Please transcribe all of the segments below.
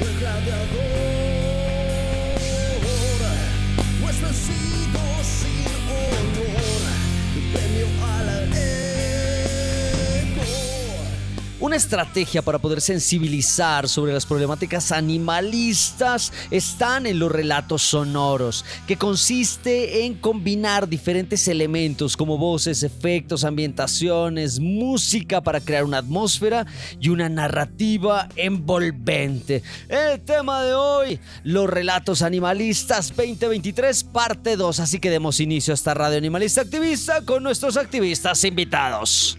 El Una estrategia para poder sensibilizar sobre las problemáticas animalistas están en los relatos sonoros, que consiste en combinar diferentes elementos como voces, efectos, ambientaciones, música para crear una atmósfera y una narrativa envolvente. El tema de hoy, los relatos animalistas 2023 parte 2, así que demos inicio a esta radio animalista activista con nuestros activistas invitados.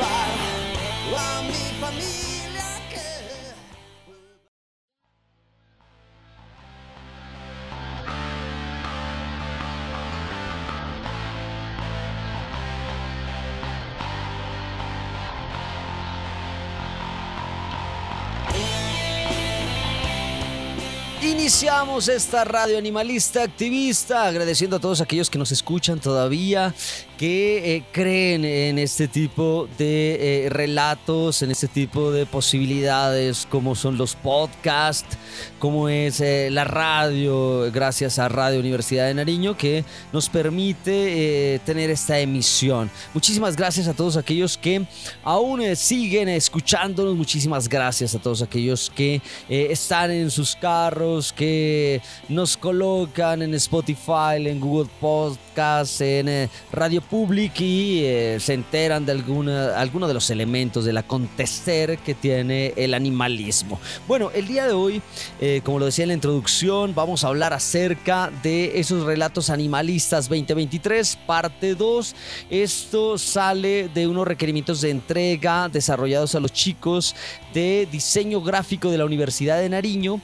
Iniciamos esta radio animalista activista agradeciendo a todos aquellos que nos escuchan todavía, que eh, creen en este tipo de eh, relatos, en este tipo de posibilidades como son los podcasts, como es eh, la radio, gracias a Radio Universidad de Nariño, que nos permite tener esta emisión. Muchísimas gracias a todos aquellos que aún siguen escuchándonos, muchísimas gracias a todos aquellos que están en sus carros que nos colocan en Spotify, en Google Podcasts, en eh, Radio Public y eh, se enteran de alguna, algunos de los elementos del acontecer que tiene el animalismo. Bueno, el día de hoy, eh, como lo decía en la introducción, vamos a hablar acerca de esos relatos animalistas 2023, parte 2. Esto sale de unos requerimientos de entrega desarrollados a los chicos de diseño gráfico de la Universidad de Nariño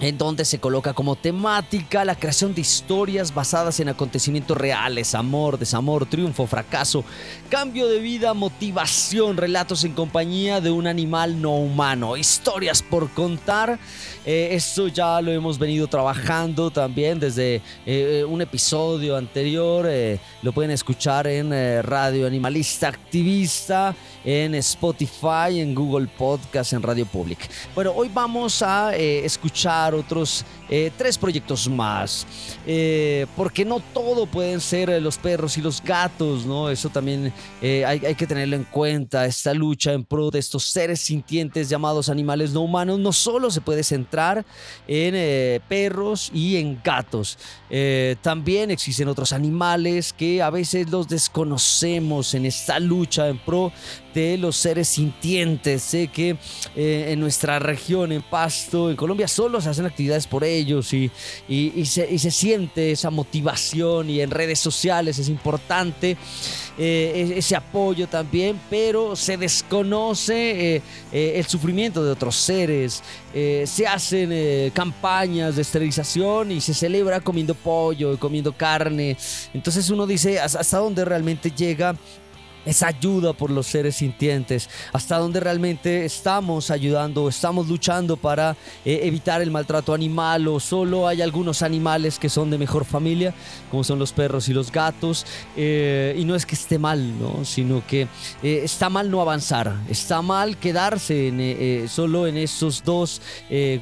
en donde se coloca como temática la creación de historias basadas en acontecimientos reales, amor, desamor, triunfo, fracaso, cambio de vida, motivación, relatos en compañía de un animal no humano, historias por contar. Eh, esto ya lo hemos venido trabajando también desde eh, un episodio anterior, eh, lo pueden escuchar en Radio Animalista Activista, en Spotify, en Google Podcast, en Radio Public. Bueno, hoy vamos a escuchar otros eh, tres proyectos más. Eh, porque no todo pueden ser eh, los perros y los gatos, ¿no? Eso también hay, hay, que tenerlo en cuenta. Esta lucha en pro de estos seres sintientes llamados animales no humanos no solo se puede centrar en perros y en gatos. también existen otros animales que a veces los desconocemos en esta lucha en pro de los seres sintientes. Sé que en nuestra región, en Pasto, en Colombia, solo se hacen actividades por ellos y, y, se, siente esa motivación y en redes sociales es importante eh, ese apoyo también, pero se desconoce eh, eh, el sufrimiento de otros seres, se hacen campañas de esterilización y se celebra comiendo pollo, comiendo carne, entonces uno dice hasta dónde realmente llega esa ayuda por los seres sintientes, hasta donde realmente estamos ayudando, estamos luchando para eh, evitar el maltrato animal o solo hay algunos animales que son de mejor familia, como son los perros y los gatos, eh, y no es que esté mal, ¿no? sino que eh, está mal no avanzar, está mal quedarse solo en esos dos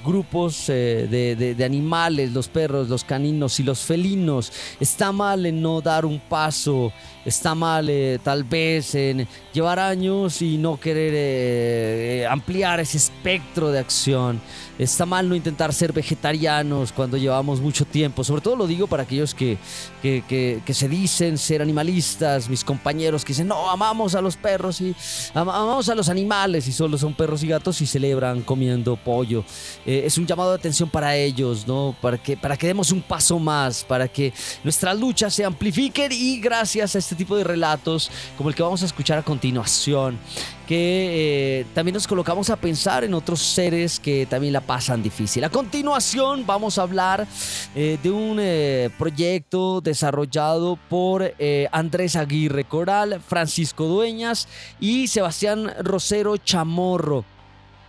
grupos de, animales, los perros, los caninos y los felinos, está mal no dar un paso está mal tal vez en llevar años y no querer eh, eh, ampliar ese espectro de acción. Está mal no intentar ser vegetarianos cuando llevamos mucho tiempo. Sobre todo lo digo para aquellos que, que, se dicen ser animalistas, mis compañeros que dicen, no, amamos a los perros y amamos a los animales y solo son perros y gatos y celebran comiendo pollo. es un llamado de atención para ellos, ¿no? Para que, para que demos un paso más, para que nuestra lucha se amplifique y gracias a este tipo de relatos como el que vamos a escuchar a continuación, que eh, también nos colocamos a pensar en otros seres que también la pasan difícil. A continuación vamos a hablar eh, de un eh, proyecto desarrollado por Andrés Aguirre Coral, Francisco Dueñas y Sebastián Rosero Chamorro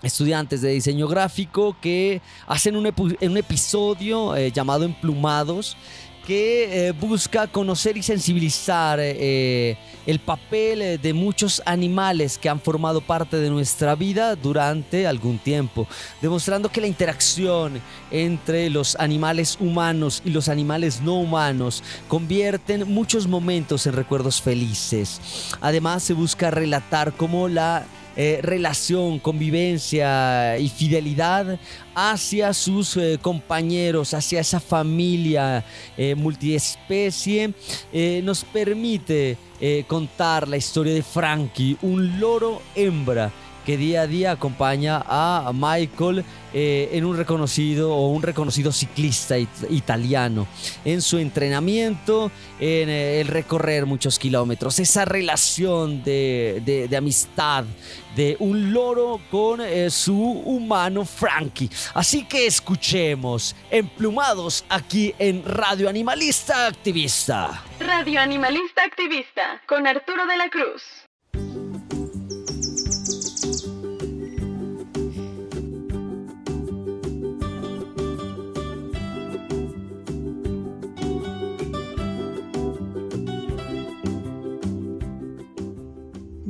estudiantes de diseño gráfico que hacen un, un episodio llamado Emplumados que eh, busca conocer y sensibilizar eh, el papel eh, de muchos animales que han formado parte de nuestra vida durante algún tiempo, demostrando que la interacción entre los animales humanos y los animales no humanos convierten muchos momentos en recuerdos felices. Además se busca relatar cómo la eh, relación, convivencia y fidelidad hacia sus eh, compañeros, hacia esa familia eh, multiespecie, nos permite contar la historia de Frankie, un loro hembra que día a día acompaña a Michael en un reconocido o un reconocido ciclista italiano. En su entrenamiento, en el recorrer muchos kilómetros, esa relación de, amistad de un loro con eh, su humano Frankie. Así que escuchemos Emplumados aquí en Radio Animalista Activista. Radio Animalista Activista con Arturo de la Cruz.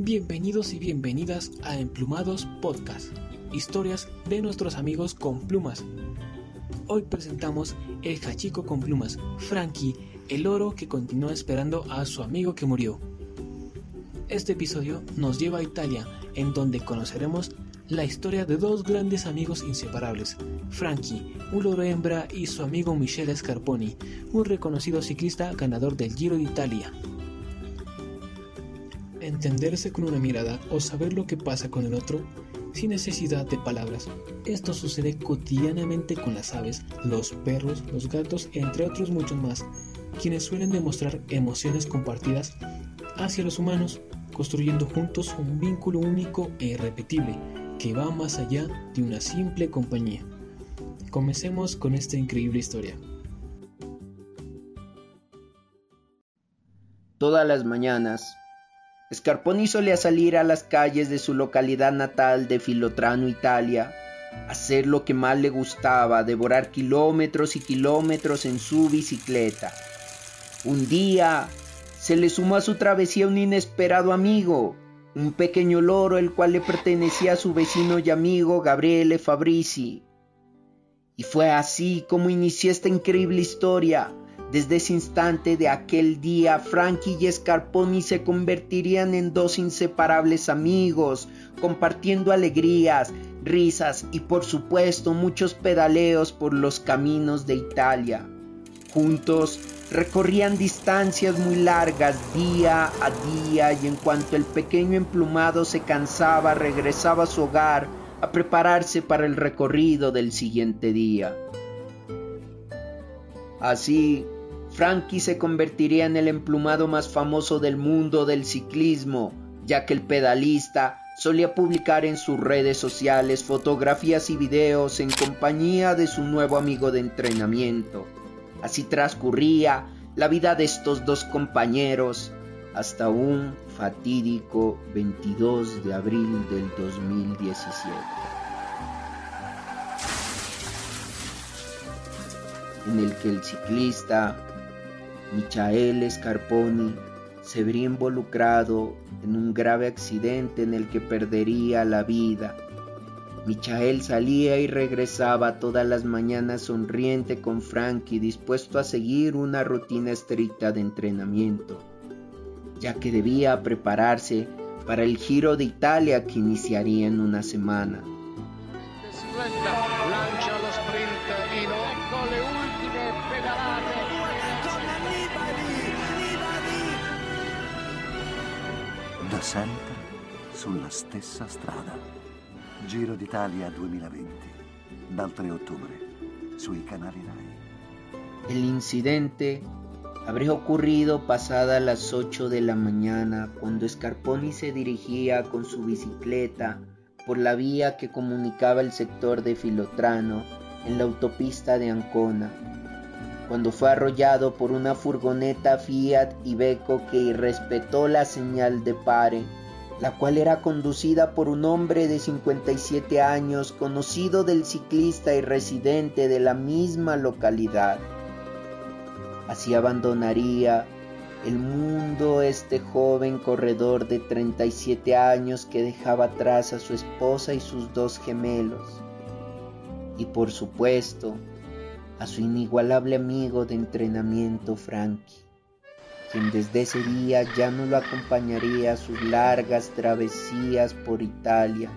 Bienvenidos y bienvenidas a Emplumados Podcast, historias de nuestros amigos con plumas. Hoy presentamos El Hachico con plumas, Frankie, el oro que continúa esperando a su amigo que murió. Este episodio nos lleva a Italia, en donde conoceremos la historia de dos grandes amigos inseparables, Frankie, un loro hembra, y su amigo Michele Scarponi, un reconocido ciclista ganador del Giro de Italia. Entenderse con una mirada o saber lo que pasa con el otro sin necesidad de palabras. Esto sucede cotidianamente con las aves, los perros, los gatos, entre otros muchos más, quienes suelen demostrar emociones compartidas hacia los humanos, construyendo juntos un vínculo único e irrepetible que va más allá de una simple compañía. Comencemos con esta increíble historia. Todas las mañanas, Scarponi solía salir a las calles de su localidad natal de Filotrano, Italia, hacer lo que más le gustaba, devorar kilómetros y kilómetros en su bicicleta. Un día se le sumó a su travesía un inesperado amigo, un pequeño loro el cual le pertenecía a su vecino y amigo Gabriele Fabrizi. Y fue así como inició esta increíble historia. Desde ese instante de aquel día, Frankie y Scarponi se convertirían en dos inseparables amigos, compartiendo alegrías, risas y por supuesto muchos pedaleos por los caminos de Italia. Juntos recorrían distancias muy largas día a día y en cuanto el pequeño emplumado se cansaba regresaba a su hogar a prepararse para el recorrido del siguiente día. Así, Frankie se convertiría en el emplumado más famoso del mundo del ciclismo, ya que el pedalista solía publicar en sus redes sociales fotografías y videos en compañía de su nuevo amigo de entrenamiento. Así transcurría la vida de estos dos compañeros hasta un fatídico 22 de abril del 2017. En el que el ciclista Michael Scarponi se vería involucrado en un grave accidente en el que perdería la vida. Michael salía y regresaba todas las mañanas sonriente con Frankie, dispuesto a seguir una rutina estricta de entrenamiento ya que debía prepararse para el Giro de Italia que iniciaría en una semana. Da sempre sulla stessa strada. Giro d'Italia 2020, dal 3 ottobre, sui canali Rai. El incidente habría ocurrido pasada las 8 de la mañana cuando Scarponi se dirigía con su bicicleta por la vía que comunicaba el sector de Filotrano en la autopista de Ancona, cuando fue arrollado por una furgoneta Fiat Iveco que irrespetó la señal de pare, la cual era conducida por un hombre de 57 años conocido del ciclista y residente de la misma localidad. Así abandonaría el mundo este joven corredor de 37 años que dejaba atrás a su esposa y sus dos gemelos. Y por supuesto, a su inigualable amigo de entrenamiento Frankie, quien desde ese día ya no lo acompañaría a sus largas travesías por Italia.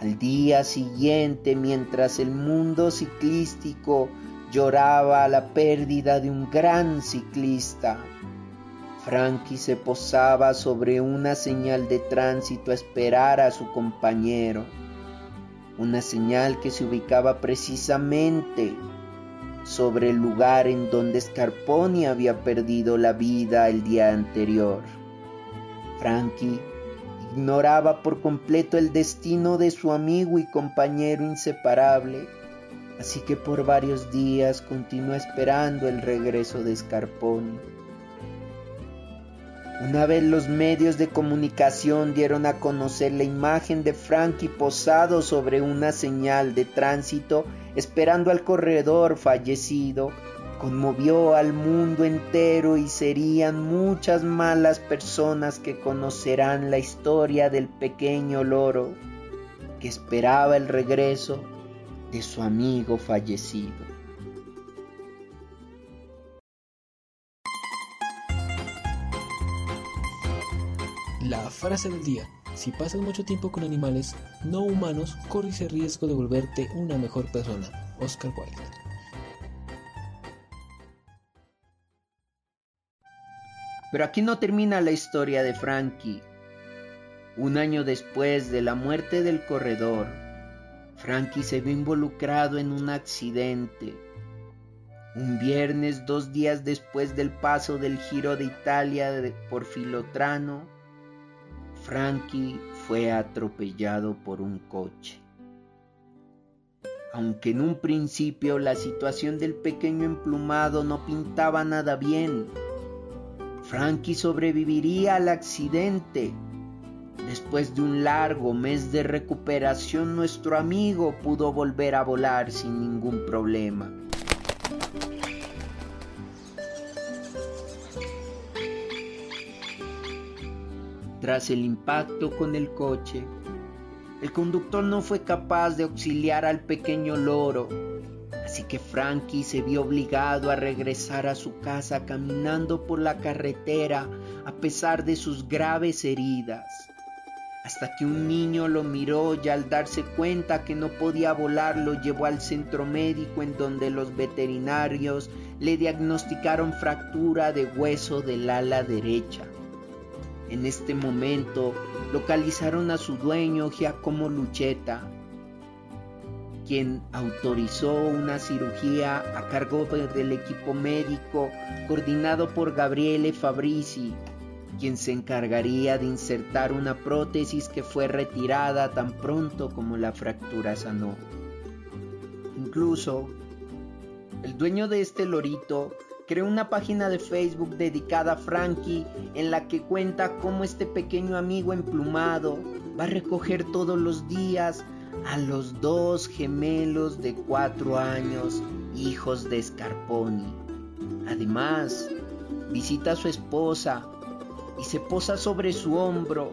Al día siguiente, mientras el mundo ciclístico lloraba la pérdida de un gran ciclista. Frankie se posaba sobre una señal de tránsito a esperar a su compañero, una señal que se ubicaba precisamente sobre el lugar en donde Scarponi había perdido la vida el día anterior. Frankie ignoraba por completo el destino de su amigo y compañero inseparable así que por varios días continuó esperando el regreso de Scarponi. Una vez los medios de comunicación dieron a conocer la imagen de Frankie posado sobre una señal de tránsito esperando al corredor fallecido, conmovió al mundo entero y serían muchas malas personas que conocerán la historia del pequeño loro que esperaba el regreso de su amigo fallecido. La frase del día. Si pasas mucho tiempo con animales no humanos, corres el riesgo de volverte una mejor persona. Oscar Wilde. Pero aquí no termina la historia de Frankie. Un año después de la muerte del corredor, Frankie se vio involucrado en un accidente. Un viernes, dos días después del paso del Giro de Italia por Filotrano, Frankie fue atropellado por un coche. aunque en un principio la situación del pequeño emplumado no pintaba nada bien. Frankie sobreviviría al accidente. Después de un largo mes de recuperación, nuestro amigo pudo volver a volar sin ningún problema. Tras el impacto con el coche, el conductor no fue capaz de auxiliar al pequeño loro, así que Frankie se vio obligado a regresar a su casa caminando por la carretera a pesar de sus graves heridas. Hasta que un niño lo miró y al darse cuenta que no podía volar lo llevó al centro médico en donde los veterinarios le diagnosticaron fractura de hueso del ala derecha. En este momento localizaron a su dueño Giacomo Lucheta, quien autorizó una cirugía a cargo del equipo médico coordinado por Gabriele Fabrizi, quien se encargaría de insertar una prótesis que fue retirada tan pronto como la fractura sanó. Incluso, el dueño de este lorito creó una página de Facebook dedicada a Frankie en la que cuenta cómo este pequeño amigo emplumado va a recoger todos los días a los dos gemelos de cuatro años, hijos de Scarponi. Además, visita a su esposa y se posa sobre su hombro,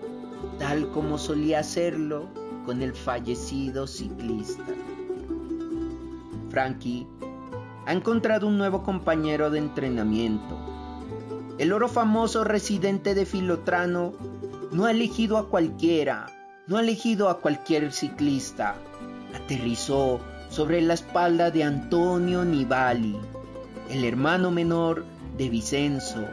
tal como solía hacerlo con el fallecido ciclista. Frankie ha encontrado un nuevo compañero de entrenamiento. El oro famoso residente de Filotrano no ha elegido a cualquiera, no ha elegido a cualquier ciclista. Aterrizó sobre la espalda de Antonio Nibali, el hermano menor de Vicenzo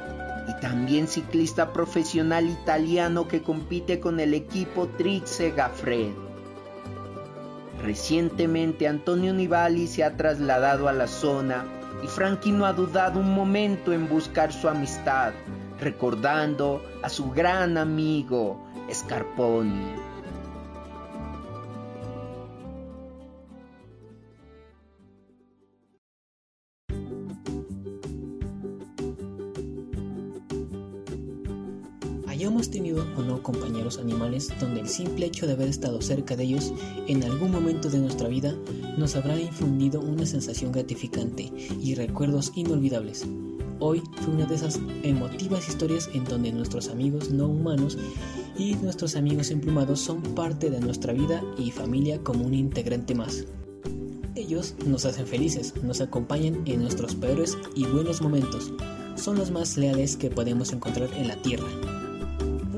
y también ciclista profesional italiano que compite con el equipo Trixe Gaffred. Recientemente Antonio Nibali se ha trasladado a la zona y Frankie no ha dudado un momento en buscar su amistad, recordando a su gran amigo Scarponi. Tenido o no compañeros animales donde el simple hecho de haber estado cerca de ellos en algún momento de nuestra vida nos habrá infundido una sensación gratificante y recuerdos inolvidables. Hoy fue una de esas emotivas historias en donde nuestros amigos no humanos y nuestros amigos emplumados son parte de nuestra vida y familia como un integrante más. Ellos nos hacen felices, nos acompañan en nuestros peores y buenos momentos. Son los más leales que podemos encontrar en la Tierra.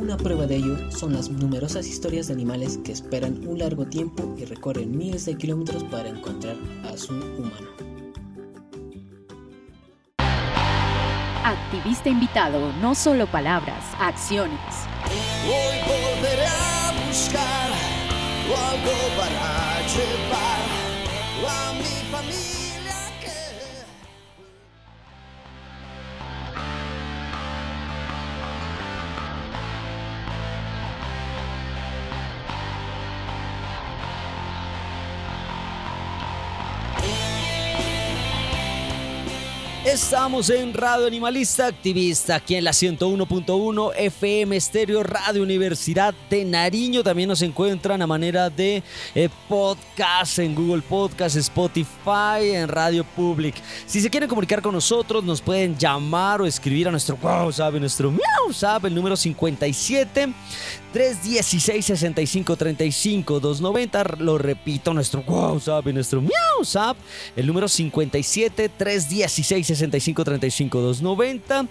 Una prueba de ello son las numerosas historias de animales que esperan un largo tiempo y recorren miles de kilómetros para encontrar a su humano. Activista invitado, no solo palabras, acciones. Hoy volveré a buscar algo para llevar Estamos en Radio Animalista Activista, aquí en la 101.1 FM Estéreo Radio Universidad de Nariño. También nos encuentran a manera de eh, podcast en Google Podcast, Spotify, en Radio Public. Si se quieren comunicar con nosotros, nos pueden llamar o escribir a nuestro WhatsApp, nuestro WhatsApp, el número 57 316 65 35 290. Lo repito, nuestro WhatsApp y nuestro WhatsApp, el número 57 316 65 35 290.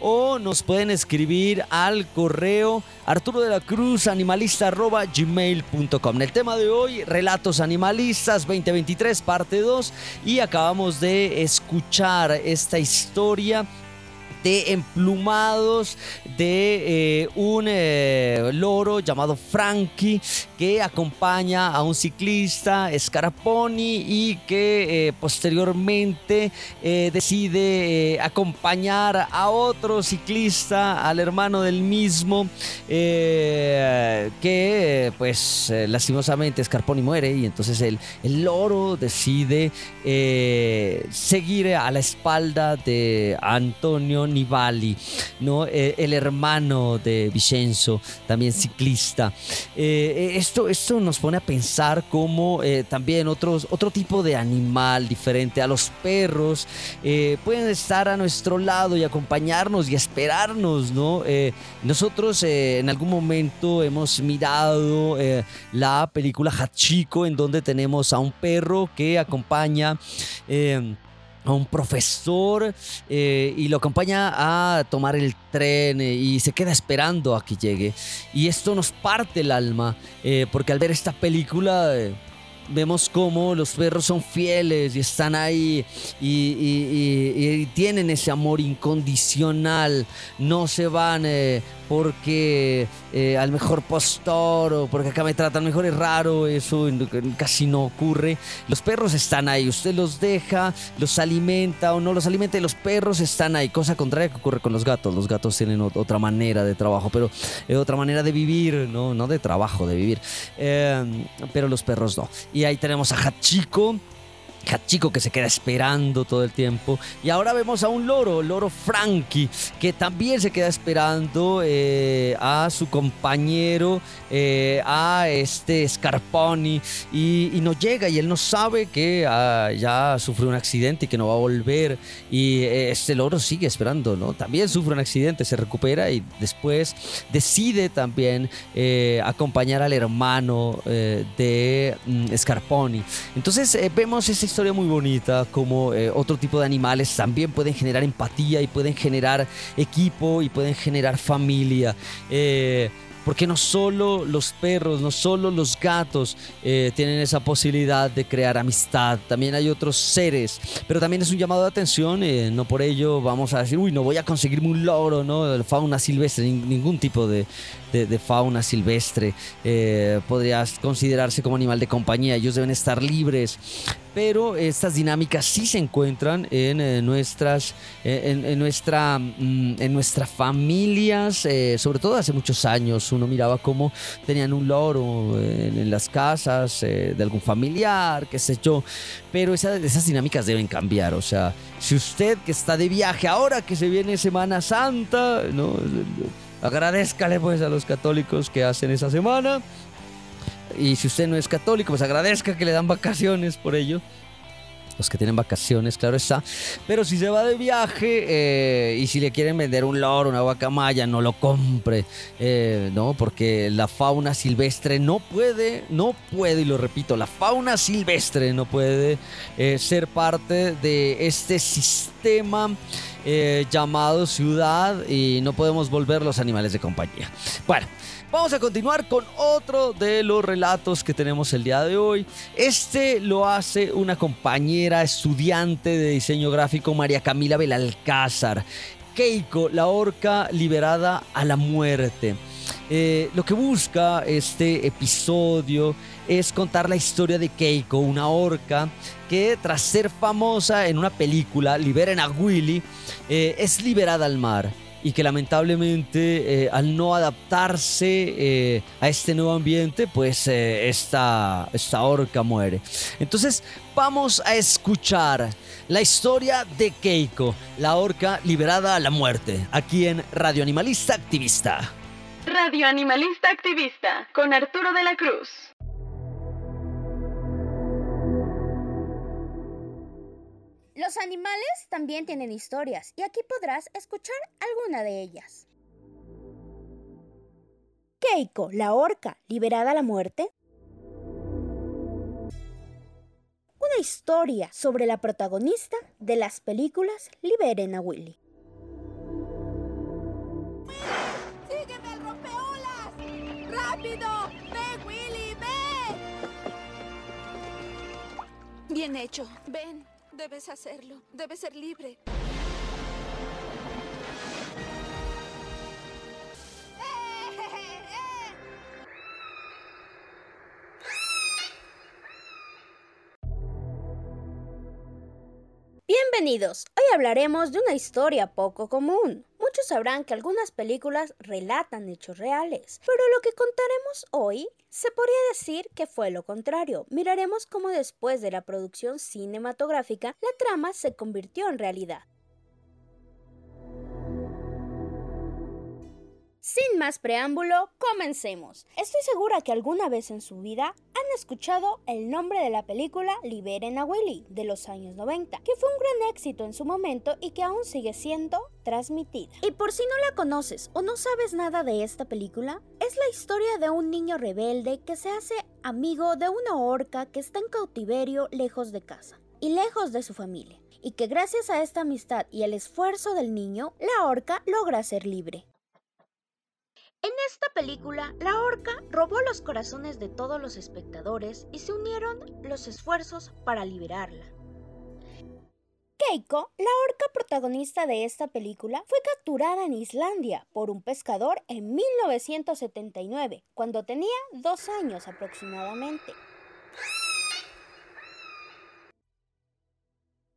O nos pueden escribir al correo Arturo de la Cruz animalista gmail.com. El tema de hoy, Relatos Animalistas 2023, parte 2. Y acabamos de escuchar esta historia de emplumados de eh, un eh, loro llamado Frankie que acompaña a un ciclista Scarponi y que eh, posteriormente decide acompañar a otro ciclista, al hermano del mismo, que pues lastimosamente Scarponi muere y entonces el, el loro decide seguir a la espalda de Antonio Nibali, ¿no? Eh, el hermano de Vicenzo, también ciclista. Eh, esto, esto nos pone a pensar cómo eh, también otros, otro tipo de animal diferente a los perros pueden estar a nuestro lado y acompañarnos y esperarnos, ¿no? nosotros en algún momento hemos mirado la película Hachiko en donde tenemos a un perro que acompaña a un profesor eh, y lo acompaña a tomar el tren eh, y se queda esperando a que llegue. Y esto nos parte el alma, eh, porque al ver esta película vemos cómo los perros son fieles y están ahí y, tienen ese amor incondicional, no se van porque eh, al mejor postor o porque acá me tratan mejor es raro, eso casi no ocurre. Los perros están ahí, usted los deja, los alimenta o no los alimenta los perros están ahí, cosa contraria que ocurre con los gatos. Los gatos tienen otra manera de trabajo, pero eh, otra manera de vivir, no, no de trabajo, de vivir. Eh, pero los perros no. Ahí tenemos a Hachiko chico que se queda esperando todo el tiempo. Y ahora vemos a un loro, loro Frankie, que también se queda esperando eh, a su compañero, eh, a este Scarponi, y, no llega. Y él no sabe que ah, ya sufrió un accidente y que no va a volver. Y eh, este loro sigue esperando, ¿no? También sufre un accidente, se recupera y después decide también acompañar al hermano de mm, Scarponi. Entonces vemos ese historia muy bonita, como eh, otro tipo de animales también pueden generar empatía y pueden generar equipo y pueden generar familia. Eh, porque no solo los perros, no solo los gatos eh, tienen esa posibilidad de crear amistad, también hay otros seres, pero también es un llamado de atención, no por ello vamos a decir, uy, no voy a conseguirme un loro, ¿no? Fauna silvestre, ningún tipo de, de, fauna silvestre eh, podría considerarse como animal de compañía. Ellos deben estar libres. Pero estas dinámicas sí se encuentran en eh, nuestras, eh, en, nuestra, mm, en nuestras familias, sobre todo hace muchos años. Uno miraba cómo tenían un loro en, las casas de algún familiar, qué sé yo. Pero esas dinámicas deben cambiar. O sea, si usted que está de viaje ahora que se viene Semana Santa, ¿no? Agradezcale pues a los católicos que hacen esa semana. Y si usted no es católico, pues agradezca que le dan vacaciones por ello. Los que tienen vacaciones, claro está. Pero si se va de viaje eh, y si le quieren vender un loro, una guacamaya, no lo compre. Eh, no, porque la fauna silvestre no puede, no puede, y lo repito, la fauna silvestre no puede eh, ser parte de este sistema llamado ciudad y no podemos volver los animales de compañía. Bueno. Vamos a continuar con otro de los relatos que tenemos el día de hoy. Este lo hace una compañera estudiante de diseño gráfico, María Camila Belalcázar. Keiko, la orca liberada a la muerte. Eh, lo que busca este episodio es contar la historia de Keiko, una orca que tras ser famosa en una película, Liberen a Willy, eh, es liberada al mar y que lamentablemente eh, al no adaptarse eh, a este nuevo ambiente, pues esta, esta orca muere. Entonces vamos a escuchar la historia de Keiko, la orca liberada a la muerte, aquí en Radio Animalista Activista. Radio Animalista Activista, con Arturo de la Cruz. Los animales también tienen historias y aquí podrás escuchar alguna de ellas. Keiko, la orca, liberada a la muerte. Una historia sobre la protagonista de las películas Liberen a Willy. ¡Sígueme al rompeolas! ¡Rápido! ¡Ven, Willy! ven! Bien hecho. Ven. Debes hacerlo. Debes ser libre. Bienvenidos, hoy hablaremos de una historia poco común. Muchos sabrán que algunas películas relatan hechos reales, pero lo que contaremos hoy se podría decir que fue lo contrario. Miraremos cómo después de la producción cinematográfica la trama se convirtió en realidad. Sin más preámbulo, comencemos. Estoy segura que alguna vez en su vida han escuchado el nombre de la película Liberen a Willy de los años 90, que fue un gran éxito en su momento y que aún sigue siendo transmitida. Y por si no la conoces o no sabes nada de esta película, es la historia de un niño rebelde que se hace amigo de una orca que está en cautiverio lejos de casa y lejos de su familia, y que gracias a esta amistad y el esfuerzo del niño, la orca logra ser libre. En esta película, la orca robó los corazones de todos los espectadores y se unieron los esfuerzos para liberarla. Keiko, la orca protagonista de esta película, fue capturada en Islandia por un pescador en 1979, cuando tenía dos años aproximadamente.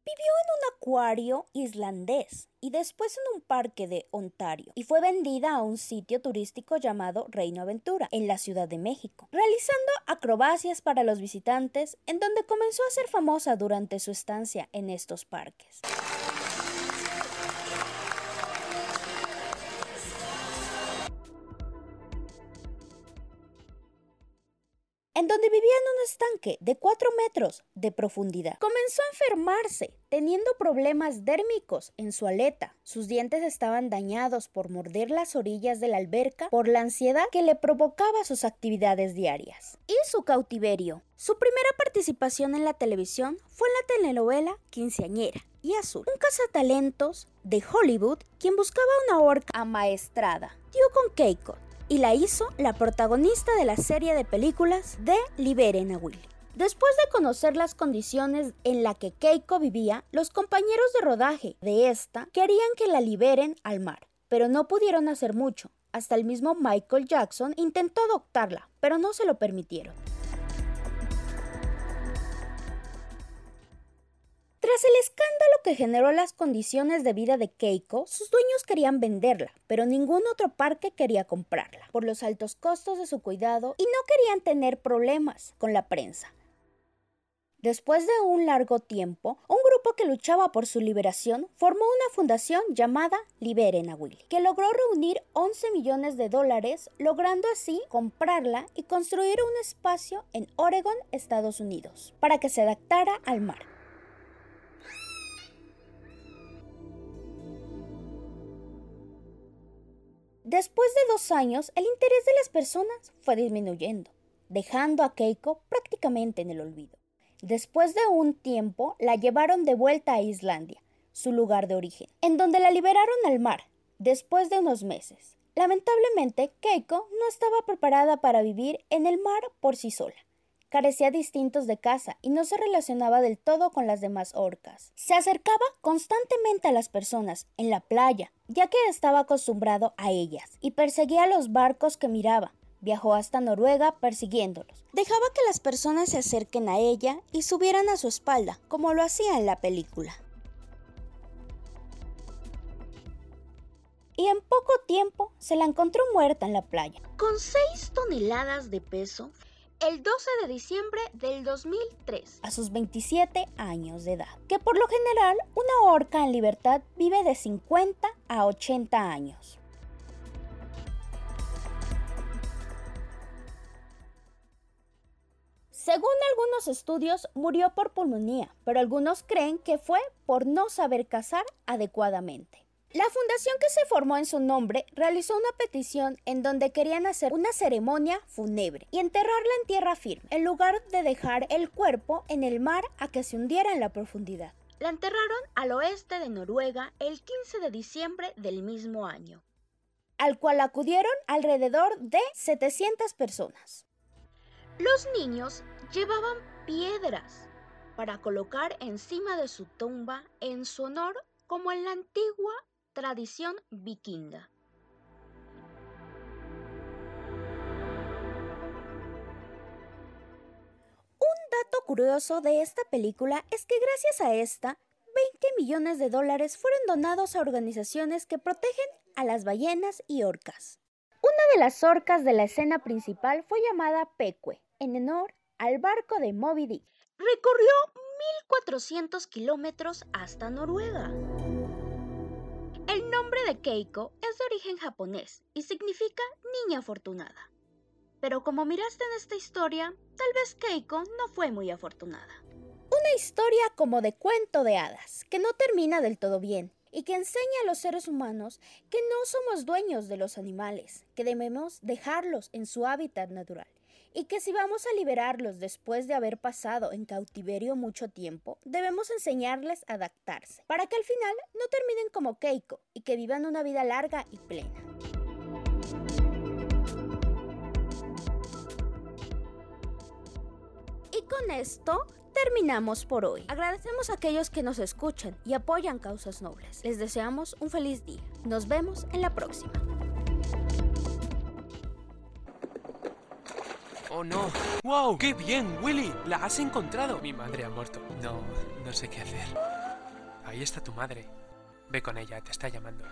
Vivió en un acuario islandés y después en un parque de Ontario y fue vendida a un sitio turístico llamado Reino Aventura en la Ciudad de México, realizando acrobacias para los visitantes en donde comenzó a ser famosa durante su estancia en estos parques. En donde vivía en un estanque de 4 metros de profundidad. Comenzó a enfermarse, teniendo problemas dérmicos en su aleta. Sus dientes estaban dañados por morder las orillas de la alberca por la ansiedad que le provocaba sus actividades diarias. Y su cautiverio. Su primera participación en la televisión fue en la telenovela Quinceañera y Azul, un cazatalentos de Hollywood quien buscaba una orca amaestrada. Dio con Keiko, y la hizo la protagonista de la serie de películas de Liberen a Willy. Después de conocer las condiciones en las que Keiko vivía, los compañeros de rodaje de esta querían que la liberen al mar, pero no pudieron hacer mucho. Hasta el mismo Michael Jackson intentó adoptarla, pero no se lo permitieron. Tras el escándalo que generó las condiciones de vida de Keiko, sus dueños querían venderla, pero ningún otro parque quería comprarla, por los altos costos de su cuidado y no querían tener problemas con la prensa. Después de un largo tiempo, un grupo que luchaba por su liberación formó una fundación llamada Liberen a Willy, que logró reunir 11 millones de dólares, logrando así comprarla y construir un espacio en Oregon, Estados Unidos, para que se adaptara al mar. Después de dos años, el interés de las personas fue disminuyendo, dejando a Keiko prácticamente en el olvido. Después de un tiempo, la llevaron de vuelta a Islandia, su lugar de origen, en donde la liberaron al mar, después de unos meses. Lamentablemente, Keiko no estaba preparada para vivir en el mar por sí sola carecía distintos de casa y no se relacionaba del todo con las demás orcas. Se acercaba constantemente a las personas en la playa, ya que estaba acostumbrado a ellas, y perseguía los barcos que miraba. Viajó hasta Noruega persiguiéndolos. Dejaba que las personas se acerquen a ella y subieran a su espalda, como lo hacía en la película. y en poco tiempo se la encontró muerta en la playa. Con 6 toneladas de peso, el 12 de diciembre del 2003, a sus 27 años de edad, que por lo general una orca en libertad vive de 50 a 80 años. Según algunos estudios, murió por pulmonía, pero algunos creen que fue por no saber cazar adecuadamente. La fundación que se formó en su nombre realizó una petición en donde querían hacer una ceremonia fúnebre y enterrarla en tierra firme, en lugar de dejar el cuerpo en el mar a que se hundiera en la profundidad. La enterraron al oeste de Noruega el 15 de diciembre del mismo año, al cual acudieron alrededor de 700 personas. Los niños llevaban piedras para colocar encima de su tumba en su honor como en la antigua Tradición vikinga. Un dato curioso de esta película es que gracias a esta, 20 millones de dólares fueron donados a organizaciones que protegen a las ballenas y orcas. Una de las orcas de la escena principal fue llamada Pecue, en honor al barco de Moby Dick. Recorrió 1.400 kilómetros hasta Noruega. El nombre de Keiko es de origen japonés y significa niña afortunada. Pero como miraste en esta historia, tal vez Keiko no fue muy afortunada. Una historia como de cuento de hadas, que no termina del todo bien y que enseña a los seres humanos que no somos dueños de los animales, que debemos dejarlos en su hábitat natural y que si vamos a liberarlos después de haber pasado en cautiverio mucho tiempo, debemos enseñarles a adaptarse, para que al final no terminen como Keiko y que vivan una vida larga y plena. Y con esto terminamos por hoy. Agradecemos a aquellos que nos escuchan y apoyan causas nobles. Les deseamos un feliz día. Nos vemos en la próxima. Oh no. ¡Wow! ¡Qué bien, Willy! La has encontrado. Mi madre ha muerto. No, no sé qué hacer. Ahí está tu madre. Ve con ella, te está llamando.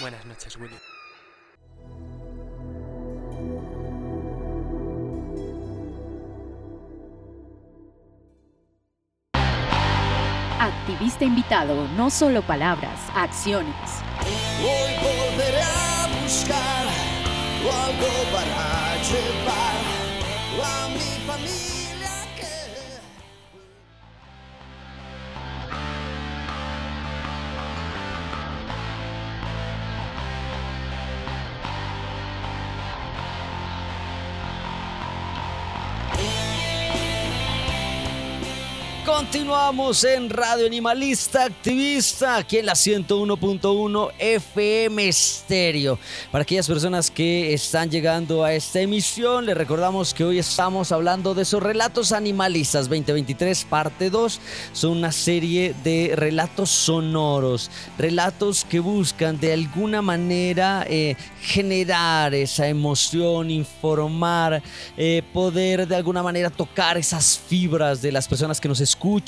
Buenas noches, Willy. Activista invitado, no solo palabras, acciones. Hoy buscar algo para llevar Continuamos en Radio Animalista Activista, aquí en la 101.1 FM Stereo. Para aquellas personas que están llegando a esta emisión, les recordamos que hoy estamos hablando de esos relatos animalistas 2023, parte 2. Son una serie de relatos sonoros, relatos que buscan de alguna manera eh, generar esa emoción, informar, eh, poder de alguna manera tocar esas fibras de las personas que nos escuchan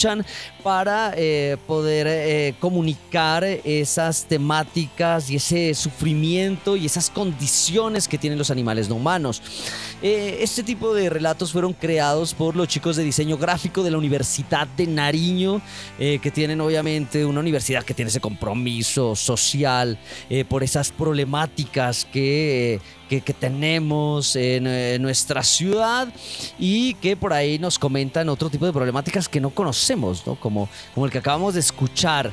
para eh, poder eh, comunicar esas temáticas y ese sufrimiento y esas condiciones que tienen los animales no humanos. Eh, este tipo de relatos fueron creados por los chicos de diseño gráfico de la Universidad de Nariño, eh, que tienen obviamente una universidad que tiene ese compromiso social eh, por esas problemáticas que, que, tenemos en, eh, nuestra ciudad y que por ahí nos comentan otro tipo de problemáticas que no conocemos, ¿no? Como, como el que acabamos de escuchar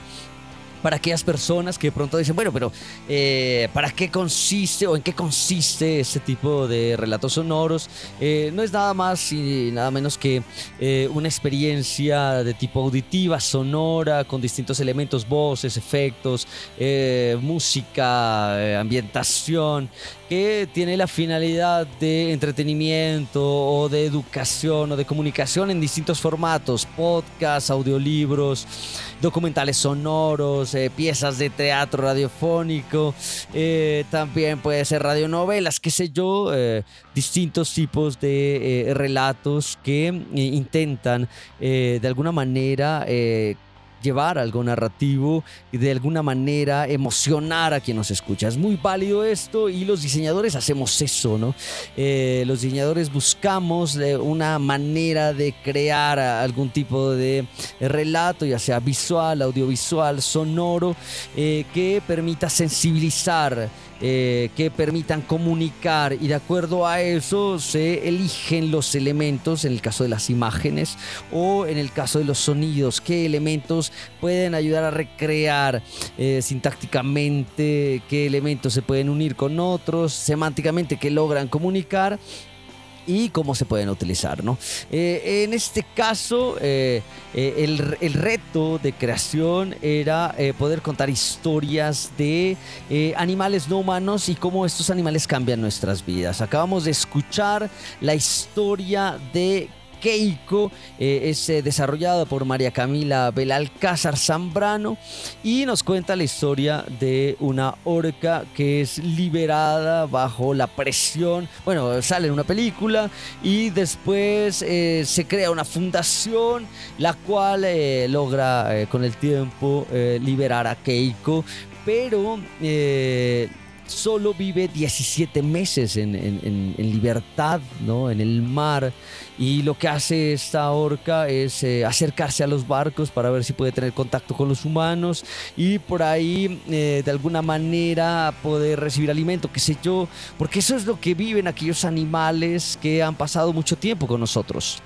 para aquellas personas que de pronto dicen, bueno, pero eh, ¿para qué consiste o en qué consiste este tipo de relatos sonoros? Eh, no es nada más y nada menos que eh, una experiencia de tipo auditiva, sonora, con distintos elementos, voces, efectos, música, ambientación, que tiene la finalidad de entretenimiento o de educación o de comunicación en distintos formatos, podcasts, audiolibros, documentales sonoros, eh, piezas de teatro radiofónico, eh, también puede ser radionovelas, qué sé yo, eh, distintos tipos de relatos que intentan de alguna manera llevar algo narrativo y de alguna manera emocionar a quien nos escucha. Es muy válido esto y los diseñadores hacemos eso, ¿no? Eh, los diseñadores buscamos eh, una manera de crear algún tipo de relato, ya sea visual, audiovisual, sonoro, eh, que permita sensibilizar eh, que permitan comunicar. Y de acuerdo a eso se eligen los elementos en el caso de las imágenes o en el caso de los sonidos, qué elementos pueden ayudar a recrear eh, sintácticamente, qué elementos se pueden unir con otros, semánticamente que logran comunicar y cómo se pueden utilizar. ¿no? Eh, en este caso, eh, eh, el, el reto de creación era poder contar historias de animales no humanos y cómo estos animales cambian nuestras vidas. Acabamos de escuchar la historia de Keiko. Eh, es eh, desarrollado por María Camila Belalcázar Zambrano y nos cuenta la historia de una orca que es liberada bajo la presión. Bueno, sale en una película y después se crea una fundación la cual logra con el tiempo liberar a Keiko pero solo vive 17 meses en, libertad, ¿no? En el mar. Y lo que hace esta orca es eh, acercarse a los barcos para ver si puede tener contacto con los humanos y por ahí eh, de alguna manera poder recibir alimento, qué sé yo, porque eso es lo que viven aquellos animales que han pasado mucho tiempo con nosotros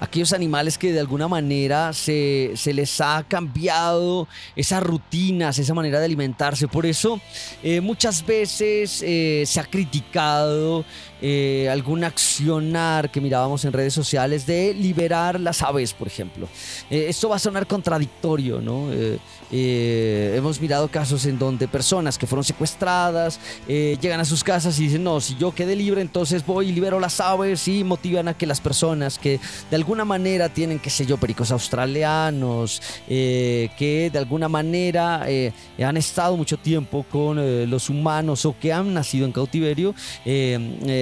aquellos animales que de alguna manera se, les ha cambiado esas rutinas, esa manera de alimentarse. Por eso eh, muchas veces eh, se ha criticado eh, algún accionar que mirábamos en redes sociales de liberar las aves, por ejemplo. esto va a sonar contradictorio, ¿no? Hemos mirado casos en donde personas que fueron secuestradas llegan a sus casas y dicen, no, si yo quedé libre, entonces voy y libero las aves y motivan a que las personas que de alguna manera tienen, qué sé yo, pericos australianos, eh, que de alguna manera eh, han estado mucho tiempo con eh, los humanos o que han nacido en cautiverio,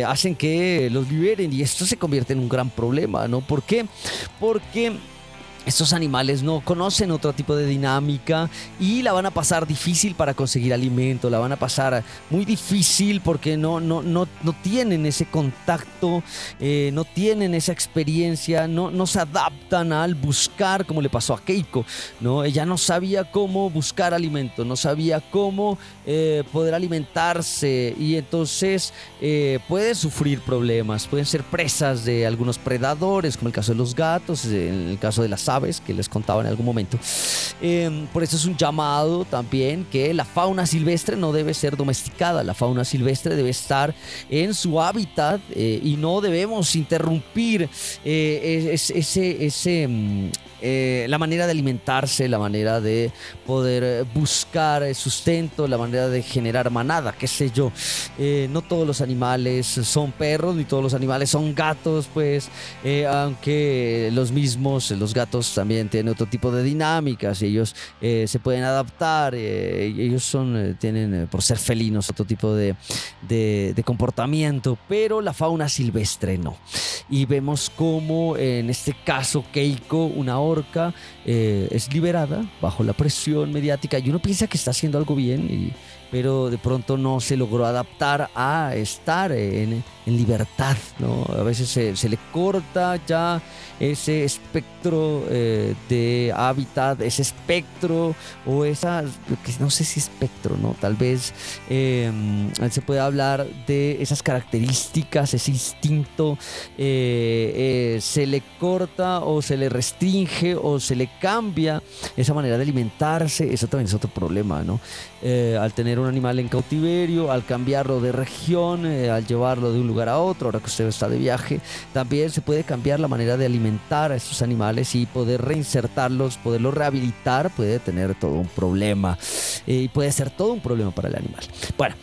hacen que los liberen y esto se convierte en un gran problema, ¿no? ¿Por qué? Porque estos animales no conocen otro tipo de dinámica y la van a pasar difícil para conseguir alimento, la van a pasar muy difícil porque no, no, no, no tienen ese contacto, eh, no tienen esa experiencia, no, no se adaptan al buscar como le pasó a Keiko. ¿no? Ella no sabía cómo buscar alimento, no sabía cómo eh, poder alimentarse y entonces eh, puede sufrir problemas, pueden ser presas de algunos predadores, como el caso de los gatos, en el caso de las aves que les contaba en algún momento. Em, por eso es un llamado también que la fauna silvestre no debe ser domesticada, la fauna silvestre debe estar en su hábitat eh, y no debemos interrumpir eh, ese, ese mm, eh, la manera de alimentarse, la manera de poder buscar sustento, la manera de generar manada, qué sé yo. no todos los animales son perros, ni todos los animales son gatos, pues, aunque los mismos, los gatos también tienen otro tipo de dinámicas y ellos eh, se pueden adaptar. Eh, ellos son, eh, tienen, por ser felinos, otro tipo de, de, comportamiento, pero la fauna silvestre no. Y vemos como en este caso Keiko, una orca, es liberada bajo la presión mediática y uno piensa que está haciendo algo bien y pero de pronto no se logró adaptar a estar en, libertad, ¿no? A veces se, le corta ya ese espectro eh, de hábitat, ese espectro o esa, no sé si espectro, ¿no? Tal vez em, se puede hablar de esas características, ese instinto, eh, eh, se le corta o se le restringe o se le cambia esa manera de alimentarse, eso también es otro problema, ¿no? al tener un animal en cautiverio, al cambiarlo de región, al llevarlo de un lugar a otro, ahora que usted está de viaje, también se puede cambiar la manera de alimentar a estos animales y poder reinsertarlos, poderlos rehabilitar, puede tener todo un problema eh, y puede ser todo un problema para el animal. Bueno,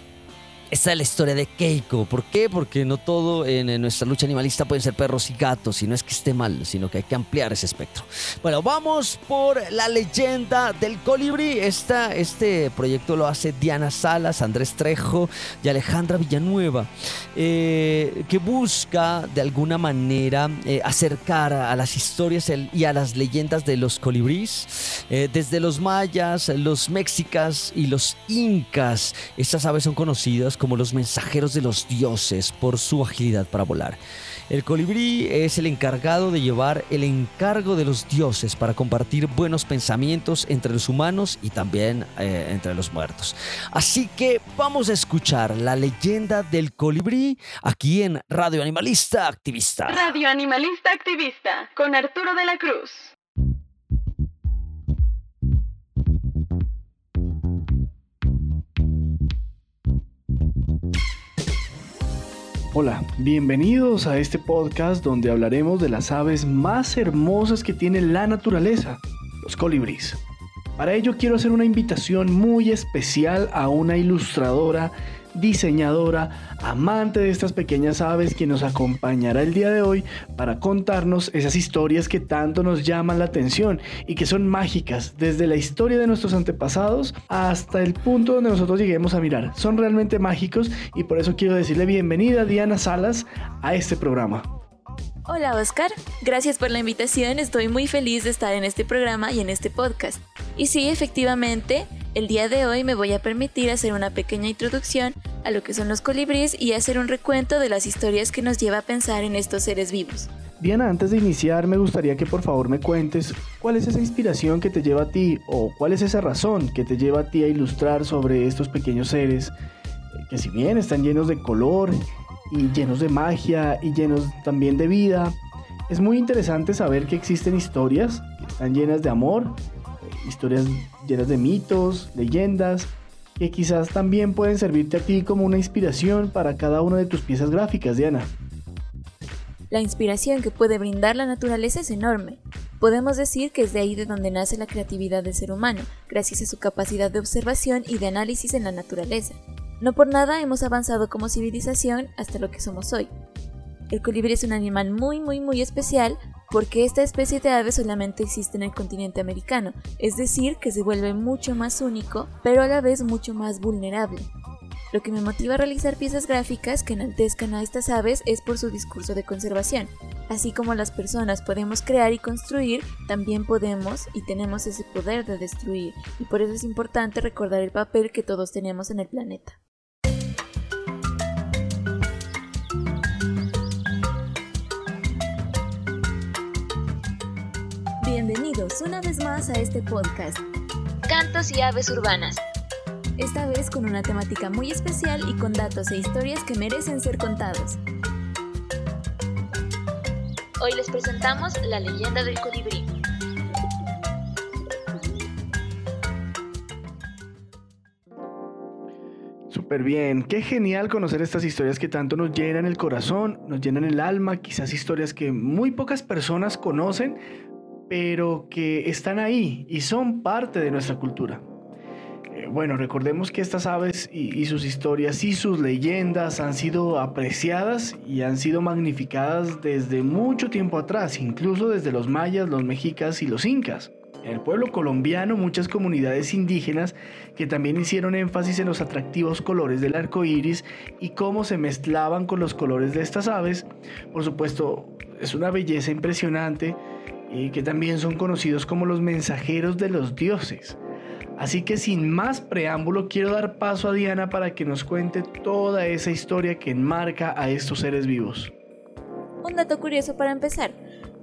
esta es la historia de Keiko. ¿Por qué? Porque no todo en nuestra lucha animalista pueden ser perros y gatos, y no es que esté mal, sino que hay que ampliar ese espectro. Bueno, vamos por la leyenda del colibrí. Este proyecto lo hace Diana Salas, Andrés Trejo y Alejandra Villanueva, eh, que busca de alguna manera eh, acercar a las historias y a las leyendas de los colibríes, eh, desde los mayas, los mexicas y los incas. Estas aves son conocidas como los mensajeros de los dioses por su agilidad para volar. El colibrí es el encargado de llevar el encargo de los dioses para compartir buenos pensamientos entre los humanos y también eh, entre los muertos. Así que vamos a escuchar la leyenda del colibrí aquí en Radio Animalista Activista. Radio Animalista Activista con Arturo de la Cruz. Hola, bienvenidos a este podcast donde hablaremos de las aves más hermosas que tiene la naturaleza, los colibríes. Para ello quiero hacer una invitación muy especial a una ilustradora diseñadora, amante de estas pequeñas aves, quien nos acompañará el día de hoy para contarnos esas historias que tanto nos llaman la atención y que son mágicas desde la historia de nuestros antepasados hasta el punto donde nosotros lleguemos a mirar. Son realmente mágicos y por eso quiero decirle bienvenida Diana Salas a este programa. Hola Oscar, gracias por la invitación, estoy muy feliz de estar en este programa y en este podcast. Y sí, efectivamente, el día de hoy me voy a permitir hacer una pequeña introducción a lo que son los colibríes y hacer un recuento de las historias que nos lleva a pensar en estos seres vivos. Diana, antes de iniciar me gustaría que por favor me cuentes cuál es esa inspiración que te lleva a ti o cuál es esa razón que te lleva a ti a ilustrar sobre estos pequeños seres eh, que si bien están llenos de color y llenos de magia y llenos también de vida. Es muy interesante saber que existen historias que están llenas de amor, eh, historias llenas de mitos, leyendas, que quizás también pueden servirte a ti como una inspiración para cada una de tus piezas gráficas, Diana. La inspiración que puede brindar la naturaleza es enorme. Podemos decir que es de ahí de donde nace la creatividad del ser humano, gracias a su capacidad de observación y de análisis en la naturaleza. No por nada hemos avanzado como civilización hasta lo que somos hoy. El colibrí es un animal muy muy muy especial porque esta especie de ave solamente existe en el continente americano, es decir, que se vuelve mucho más único, pero a la vez mucho más vulnerable. Lo que me motiva a realizar piezas gráficas que enaltezcan a estas aves es por su discurso de conservación. Así como las personas podemos crear y construir, también podemos y tenemos ese poder de destruir, y por eso es importante recordar el papel que todos tenemos en el planeta. Bienvenidos una vez más a este podcast, Cantos y Aves Urbanas. Esta vez con una temática muy especial y con datos e historias que merecen ser contados. Hoy les presentamos la leyenda del colibrí. Súper bien, qué genial conocer estas historias que tanto nos llenan el corazón, nos llenan el alma, quizás historias que muy pocas personas conocen, pero que están ahí y son parte de nuestra cultura. Eh, bueno, recordemos que estas aves y, sus historias y sus leyendas han sido apreciadas y han sido magnificadas desde mucho tiempo atrás, incluso desde los mayas, los mexicas y los incas. En el pueblo colombiano, muchas comunidades indígenas que también hicieron énfasis en los atractivos colores del arco iris y cómo se mezclaban con los colores de estas aves. Por supuesto, es una belleza impresionante que también son conocidos como los mensajeros de los dioses. Así que sin más preámbulo quiero dar paso a Diana para que nos cuente toda esa historia que enmarca a estos seres vivos. Un dato curioso para empezar.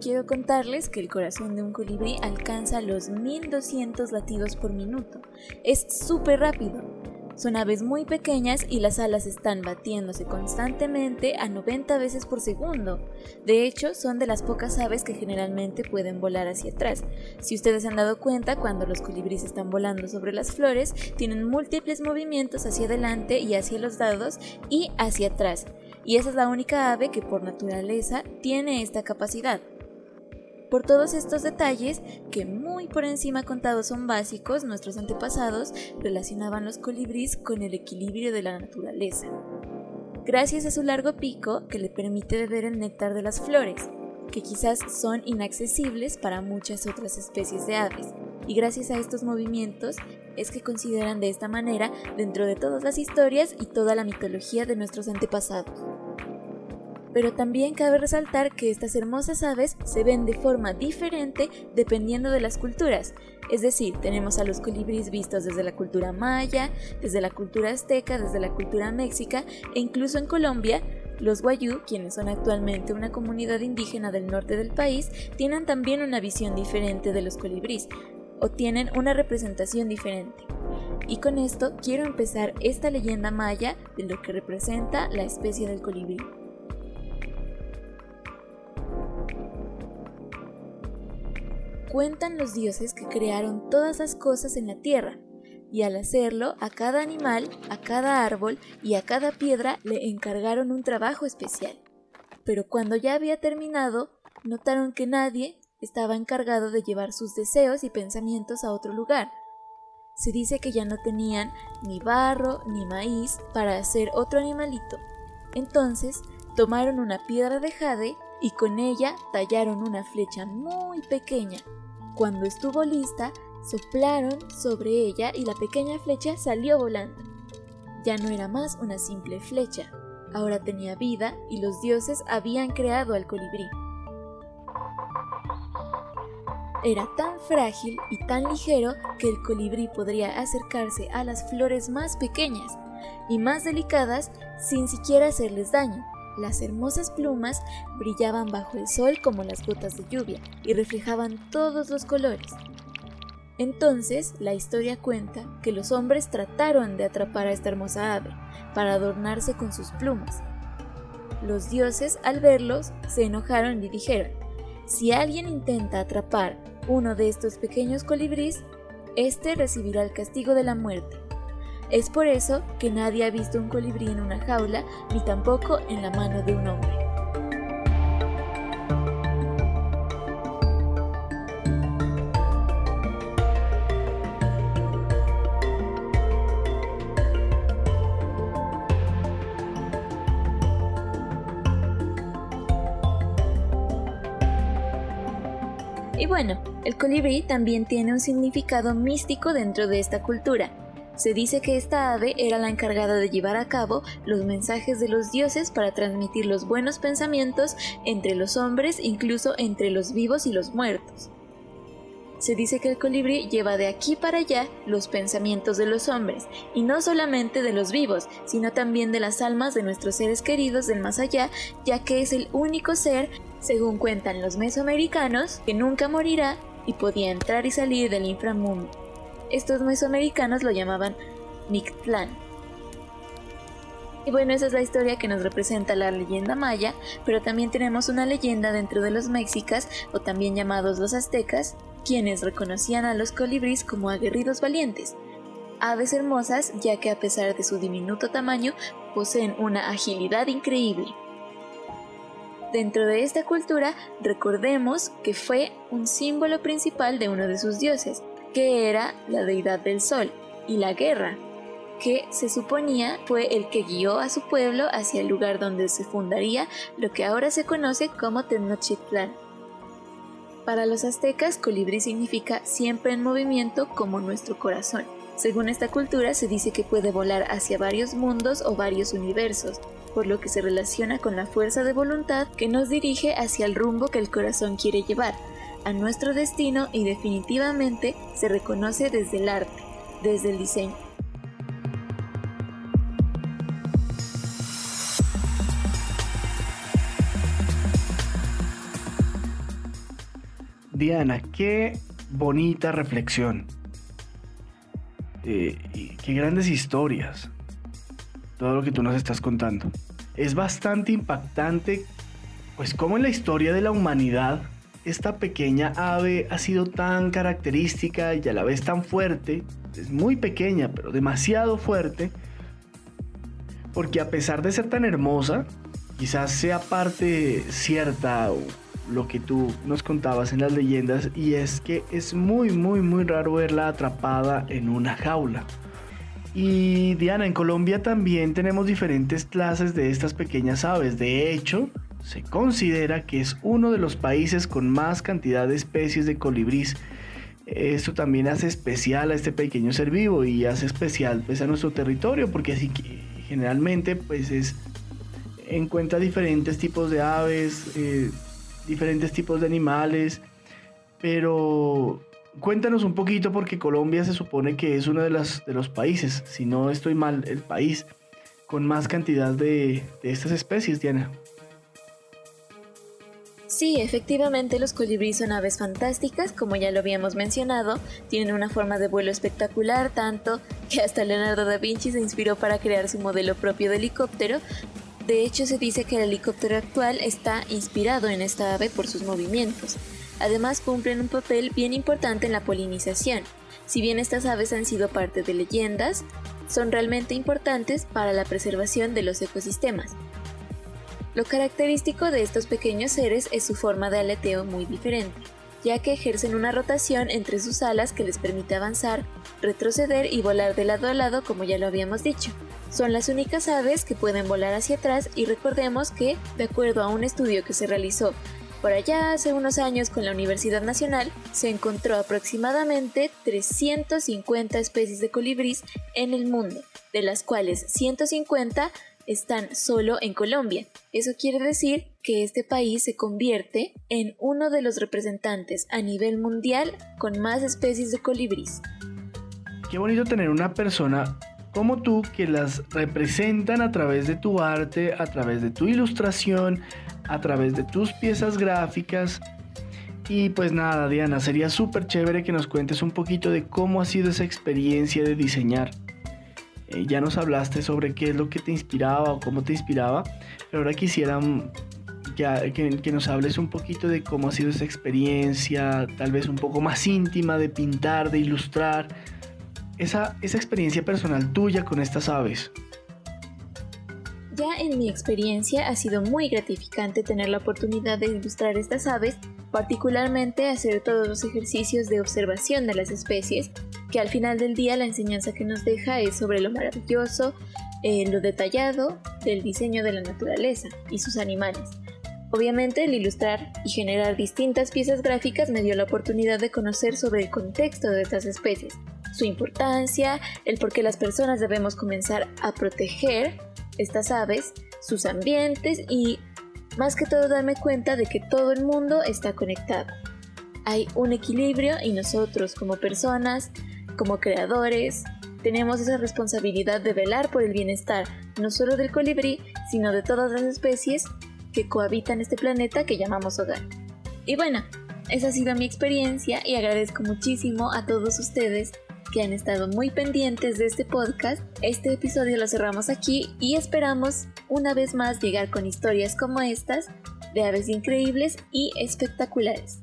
Quiero contarles que el corazón de un colibrí alcanza los 1200 latidos por minuto. Es súper rápido. Son aves muy pequeñas y las alas están batiéndose constantemente a 90 veces por segundo. De hecho, son de las pocas aves que generalmente pueden volar hacia atrás. Si ustedes han dado cuenta, cuando los colibríes están volando sobre las flores, tienen múltiples movimientos hacia adelante y hacia los lados y hacia atrás. Y esa es la única ave que por naturaleza tiene esta capacidad. Por todos estos detalles, que muy por encima contados son básicos, nuestros antepasados relacionaban los colibríes con el equilibrio de la naturaleza. Gracias a su largo pico que le permite beber el néctar de las flores, que quizás son inaccesibles para muchas otras especies de aves, y gracias a estos movimientos es que consideran de esta manera dentro de todas las historias y toda la mitología de nuestros antepasados pero también cabe resaltar que estas hermosas aves se ven de forma diferente dependiendo de las culturas. Es decir, tenemos a los colibríes vistos desde la cultura maya, desde la cultura azteca, desde la cultura méxica e incluso en Colombia, los Wayuu, quienes son actualmente una comunidad indígena del norte del país, tienen también una visión diferente de los colibríes o tienen una representación diferente. Y con esto quiero empezar esta leyenda maya de lo que representa la especie del colibrí. Cuentan los dioses que crearon todas las cosas en la tierra, y al hacerlo, a cada animal, a cada árbol y a cada piedra le encargaron un trabajo especial. Pero cuando ya había terminado, notaron que nadie estaba encargado de llevar sus deseos y pensamientos a otro lugar. Se dice que ya no tenían ni barro ni maíz para hacer otro animalito. Entonces tomaron una piedra de jade y con ella tallaron una flecha muy pequeña. Cuando estuvo lista, soplaron sobre ella y la pequeña flecha salió volando. Ya no era más una simple flecha, ahora tenía vida y los dioses habían creado al colibrí. Era tan frágil y tan ligero que el colibrí podría acercarse a las flores más pequeñas y más delicadas sin siquiera hacerles daño. Las hermosas plumas brillaban bajo el sol como las gotas de lluvia y reflejaban todos los colores. Entonces la historia cuenta que los hombres trataron de atrapar a esta hermosa ave para adornarse con sus plumas. Los dioses al verlos se enojaron y dijeron, si alguien intenta atrapar uno de estos pequeños colibríes, este recibirá el castigo de la muerte. Es por eso que nadie ha visto un colibrí en una jaula ni tampoco en la mano de un hombre. Y bueno, el colibrí también tiene un significado místico dentro de esta cultura. Se dice que esta ave era la encargada de llevar a cabo los mensajes de los dioses para transmitir los buenos pensamientos entre los hombres, incluso entre los vivos y los muertos. Se dice que el colibrí lleva de aquí para allá los pensamientos de los hombres, y no solamente de los vivos, sino también de las almas de nuestros seres queridos del más allá, ya que es el único ser según cuentan los mesoamericanos, que nunca morirá y podía entrar y salir del inframundo. Estos mesoamericanos lo llamaban Mictlán. Y bueno, esa es la historia que nos representa la leyenda maya, pero también tenemos una leyenda dentro de los mexicas, o también llamados los aztecas, quienes reconocían a los colibríes como aguerridos valientes, aves hermosas ya que a pesar de su diminuto tamaño poseen una agilidad increíble. Dentro de esta cultura, recordemos que fue un símbolo principal de uno de sus dioses, que era la deidad del sol y la guerra, que se suponía fue el que guió a su pueblo hacia el lugar donde se fundaría lo que ahora se conoce como Tenochtitlan. Para los aztecas, colibrí significa siempre en movimiento como nuestro corazón. Según esta cultura, se dice que puede volar hacia varios mundos o varios universos, por lo que se relaciona con la fuerza de voluntad que nos dirige hacia el rumbo que el corazón quiere llevar, a nuestro destino y definitivamente se reconoce desde el arte, desde el diseño. Diana, qué bonita reflexión. Eh, y qué grandes historias todo lo que tú nos estás contando. Es bastante impactante, pues como en la historia de la humanidad, esta pequeña ave ha sido tan característica y a la vez tan fuerte, es muy pequeña, pero demasiado fuerte, porque a pesar de ser tan hermosa, quizás sea parte cierta lo que tú nos contabas en las leyendas, y es que es muy, muy, muy raro verla atrapada en una jaula. Y Diana, en Colombia también tenemos diferentes clases de estas pequeñas aves. De hecho, se considera que es uno de los países con más cantidad de especies de colibrís. Esto también hace especial a este pequeño ser vivo y hace especial pues, a nuestro territorio, porque así que generalmente pues es encuentra diferentes tipos de aves, eh, diferentes tipos de animales, pero Cuéntanos un poquito porque Colombia se supone que es uno de, de los países, si no estoy mal, el país con más cantidad de, de estas especies, Diana. Sí, efectivamente los colibríes son aves fantásticas, como ya lo habíamos mencionado, tienen una forma de vuelo espectacular, tanto que hasta Leonardo da Vinci se inspiró para crear su modelo propio de helicóptero. De hecho, se dice que el helicóptero actual está inspirado en esta ave por sus movimientos. Además cumplen un papel bien importante en la polinización. Si bien estas aves han sido parte de leyendas, son realmente importantes para la preservación de los ecosistemas. Lo característico de estos pequeños seres es su forma de aleteo muy diferente. ya que ejercen una rotación entre sus alas que les permite avanzar, retroceder y volar de lado a lado como ya lo habíamos dicho. Son las únicas aves que pueden volar hacia atrás y recordemos que, de acuerdo a un estudio que se realizó por allá hace unos años con la Universidad Nacional, se encontró aproximadamente 350 especies de colibrís en el mundo, de las cuales 150 están solo en Colombia. Eso quiere decir que este país se convierte en uno de los representantes a nivel mundial con más especies de colibrís. Qué bonito tener una persona como tú que las representan a través de tu arte, a través de tu ilustración, a través de tus piezas gráficas. Y pues nada, Diana, sería súper chévere que nos cuentes un poquito de cómo ha sido esa experiencia de diseñar. Eh, ya nos hablaste sobre qué es lo que te inspiraba o cómo te inspiraba, pero ahora quisiera mm, que, que, nos hables un poquito de cómo ha sido esa experiencia, tal vez un poco más íntima de pintar, de ilustrar, esa, esa experiencia personal tuya con estas aves. Ya en mi experiencia ha sido muy gratificante tener la oportunidad de ilustrar estas aves, particularmente hacer todos los ejercicios de observación de las especies, que al final del día la enseñanza que nos deja es sobre lo maravilloso, eh, lo detallado del diseño de la naturaleza y sus animales. Obviamente el ilustrar y generar distintas piezas gráficas me dio la oportunidad de conocer sobre el contexto de estas especies, su importancia, el por qué las personas debemos comenzar a proteger estas aves, sus ambientes y más que todo darme cuenta de que todo el mundo está conectado. Hay un equilibrio y nosotros como personas, como creadores, tenemos esa responsabilidad de velar por el bienestar no solo del colibrí, sino de todas las especies que cohabitan este planeta que llamamos hogar. Y bueno, esa ha sido mi experiencia y agradezco muchísimo a todos ustedes que han estado muy pendientes de este podcast. Este episodio lo cerramos aquí y esperamos una vez más llegar con historias como estas de aves increíbles y espectaculares.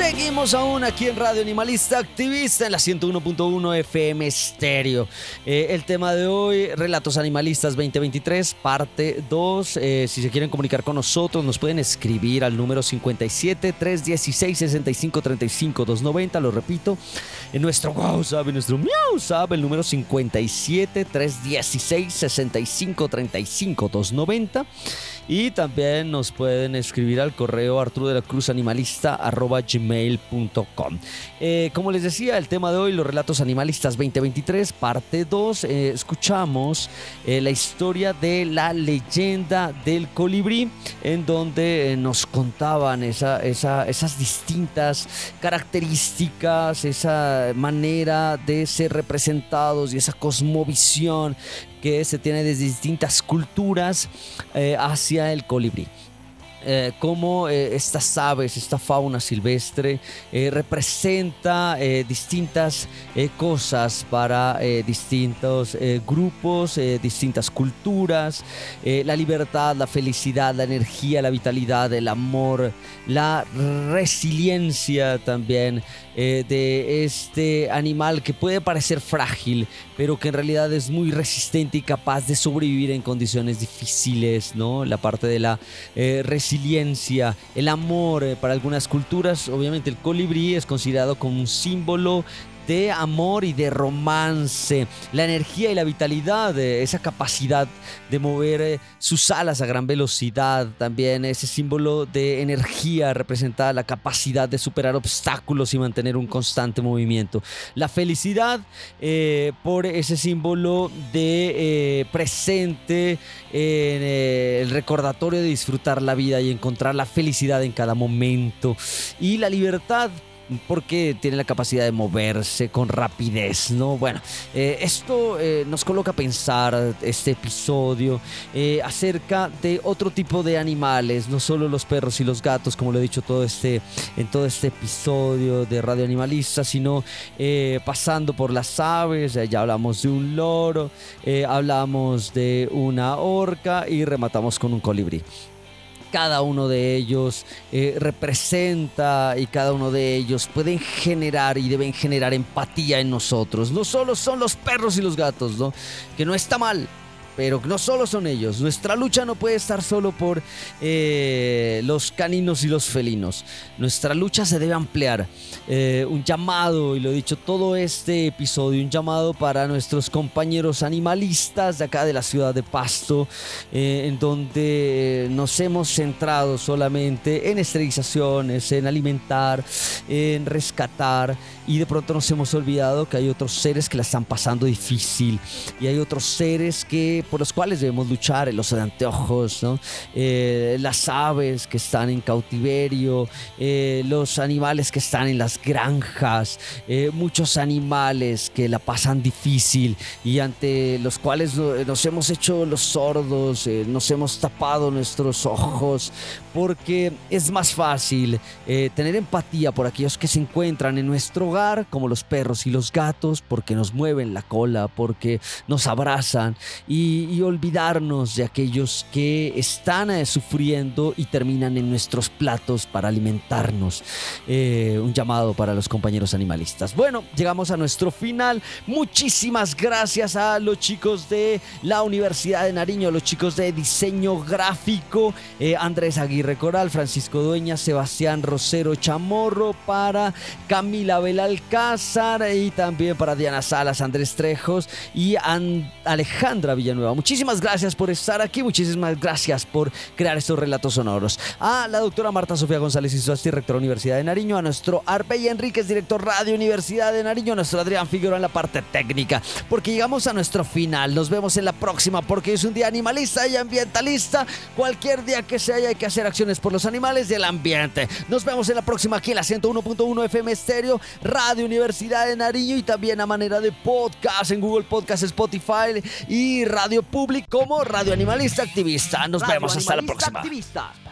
Seguimos aún aquí en Radio Animalista Activista en la 101.1 FM Estéreo. Eh, el tema de hoy, Relatos Animalistas 2023, parte 2. Eh, si se quieren comunicar con nosotros, nos pueden escribir al número 57 316 65 35 290. Lo repito, en nuestro WhatsApp, en nuestro WhatsApp, el número 57 316 65 35 290. Y también nos pueden escribir al correo arturo. Eh, como les decía, el tema de hoy, los relatos animalistas 2023, parte 2. Eh, escuchamos eh, la historia de la leyenda del colibrí, en donde nos contaban esas distintas características, esa manera de ser representados y esa cosmovisión que se tiene desde distintas culturas eh, hacia el colibrí. Eh, cómo eh, estas aves, esta fauna silvestre representa distintas cosas para distintos grupos, distintas culturas, la libertad, la felicidad, la energía, la vitalidad, el amor, la resiliencia también eh, de este animal que puede parecer frágil, pero que en realidad es muy resistente y capaz de sobrevivir en condiciones difíciles, ¿no? La parte de la eh, resiliencia, el amor eh, para algunas culturas, obviamente el colibrí es considerado como un símbolo de amor y de romance, la energía y la vitalidad, esa capacidad de mover eh, sus alas a gran velocidad, también ese símbolo de energía representa la capacidad de superar obstáculos y mantener un constante movimiento. La felicidad eh, por ese símbolo de eh, presente en el recordatorio de disfrutar la vida y encontrar la felicidad en cada momento. Y la libertad porque tiene la capacidad de moverse con rapidez, ¿no? Bueno, eh, esto eh, nos coloca a pensar este episodio eh, acerca de otro tipo de animales, no solo los perros y los gatos, como lo he dicho todo este, en todo este episodio de Radio Animalista, sino pasando por las aves, ya hablamos de un loro, hablamos de una orca y rematamos con un colibrí cada uno de ellos eh, representa y cada uno de ellos pueden generar y deben generar empatía en nosotros. No solo son los perros y los gatos, ¿no? Que no está mal, pero no solo son ellos. Nuestra lucha no puede estar solo por eh, los caninos y los felinos. Nuestra lucha se debe ampliar. Eh, un llamado, y lo he dicho todo este episodio, un llamado para nuestros compañeros animalistas de acá de la ciudad de Pasto, eh, en donde nos hemos centrado solamente en esterilizaciones, en alimentar, en rescatar, y de pronto nos hemos olvidado que hay otros seres que la están pasando difícil, y hay otros seres que por los cuales debemos luchar, los de anteojos, eh, las aves que están en cautiverio, eh, los animales que están en las granjas, eh, muchos animales que la pasan difícil y ante los cuales nos hemos hecho los sordos, nos hemos tapado nuestros ojos, porque es más fácil tener empatía por aquellos que se encuentran en nuestro hogar, como los perros y los gatos, porque nos mueven la cola, porque nos abrazan y y, olvidarnos de aquellos que están eh, sufriendo y terminan en nuestros platos para alimentarnos. Eh, un llamado para los compañeros animalistas. Bueno, llegamos a nuestro final. Muchísimas gracias a los chicos de la Universidad de Nariño, a los chicos de diseño gráfico, eh, Andrés Aguirre Coral, Francisco Dueña, Sebastián Rosero Chamorro, para Camila Belalcázar y también para Diana Salas, Andrés Trejos y Alejandra Villanueva. Muchísimas gracias por estar aquí, muchísimas gracias por crear estos relatos sonoros. A la doctora Marta Sofía González Izuasti, rectora Universidad de Nariño, a nuestro Arpey Enríquez, director Radio Universidad de Nariño, a nuestro Adrián Figueroa en la parte técnica, porque llegamos a nuestro final. Nos vemos en la próxima, porque es un día animalista y ambientalista. Cualquier día que sea hay que hacer acciones por los animales y el ambiente. Nos vemos en la próxima aquí en la 101.1 FM Estéreo, Radio Universidad de Nariño y también a manera de podcast en Google Podcast, Spotify y Radio Público como Radio Animalista Activista. Nos vemos hasta la próxima.